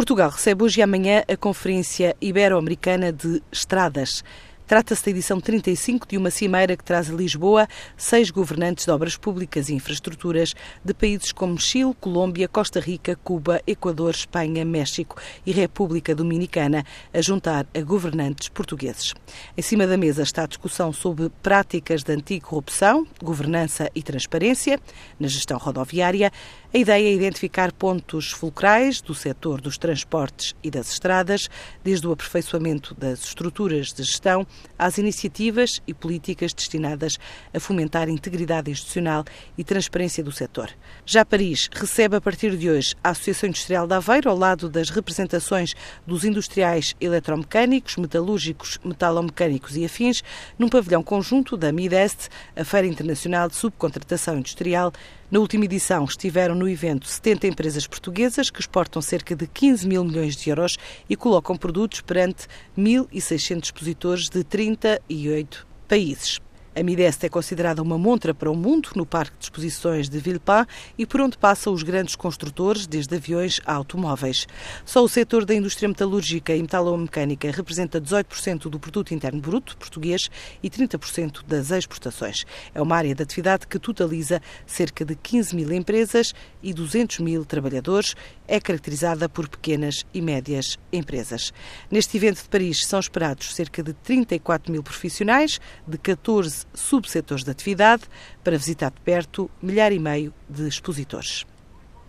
Portugal recebe hoje e amanhã a Conferência Ibero-Americana de Estradas. Trata-se da edição 35 de uma cimeira que traz a Lisboa seis governantes de obras públicas e infraestruturas de países como Chile, Colômbia, Costa Rica, Cuba, Equador, Espanha, México e República Dominicana, a juntar a governantes portugueses. Em cima da mesa está a discussão sobre práticas de anticorrupção, governança e transparência na gestão rodoviária. A ideia é identificar pontos fulcrais do setor dos transportes e das estradas, desde o aperfeiçoamento das estruturas de gestão às iniciativas e políticas destinadas a fomentar a integridade institucional e transparência do setor. Já Paris recebe a partir de hoje a Associação Industrial de Aveiro, ao lado das representações dos industriais eletromecânicos, metalúrgicos, metalomecânicos e afins, num pavilhão conjunto da MIDEST, a Feira Internacional de Subcontratação Industrial, na última edição estiveram no evento 70 empresas portuguesas que exportam cerca de 15 mil milhões de euros e colocam produtos perante 1.600 expositores de 38 países. A Mideste é considerada uma montra para o mundo no Parque de Exposições de Villepin e por onde passam os grandes construtores, desde aviões a automóveis. Só o setor da indústria metalúrgica e metalomecânica representa 18% do produto interno bruto português e 30% das exportações. É uma área de atividade que totaliza cerca de 15 mil empresas e 200 mil trabalhadores. É caracterizada por pequenas e médias empresas. Neste evento de Paris são esperados cerca de 34 mil profissionais de 14 subsetores de atividade para visitar de perto milhar e meio de expositores.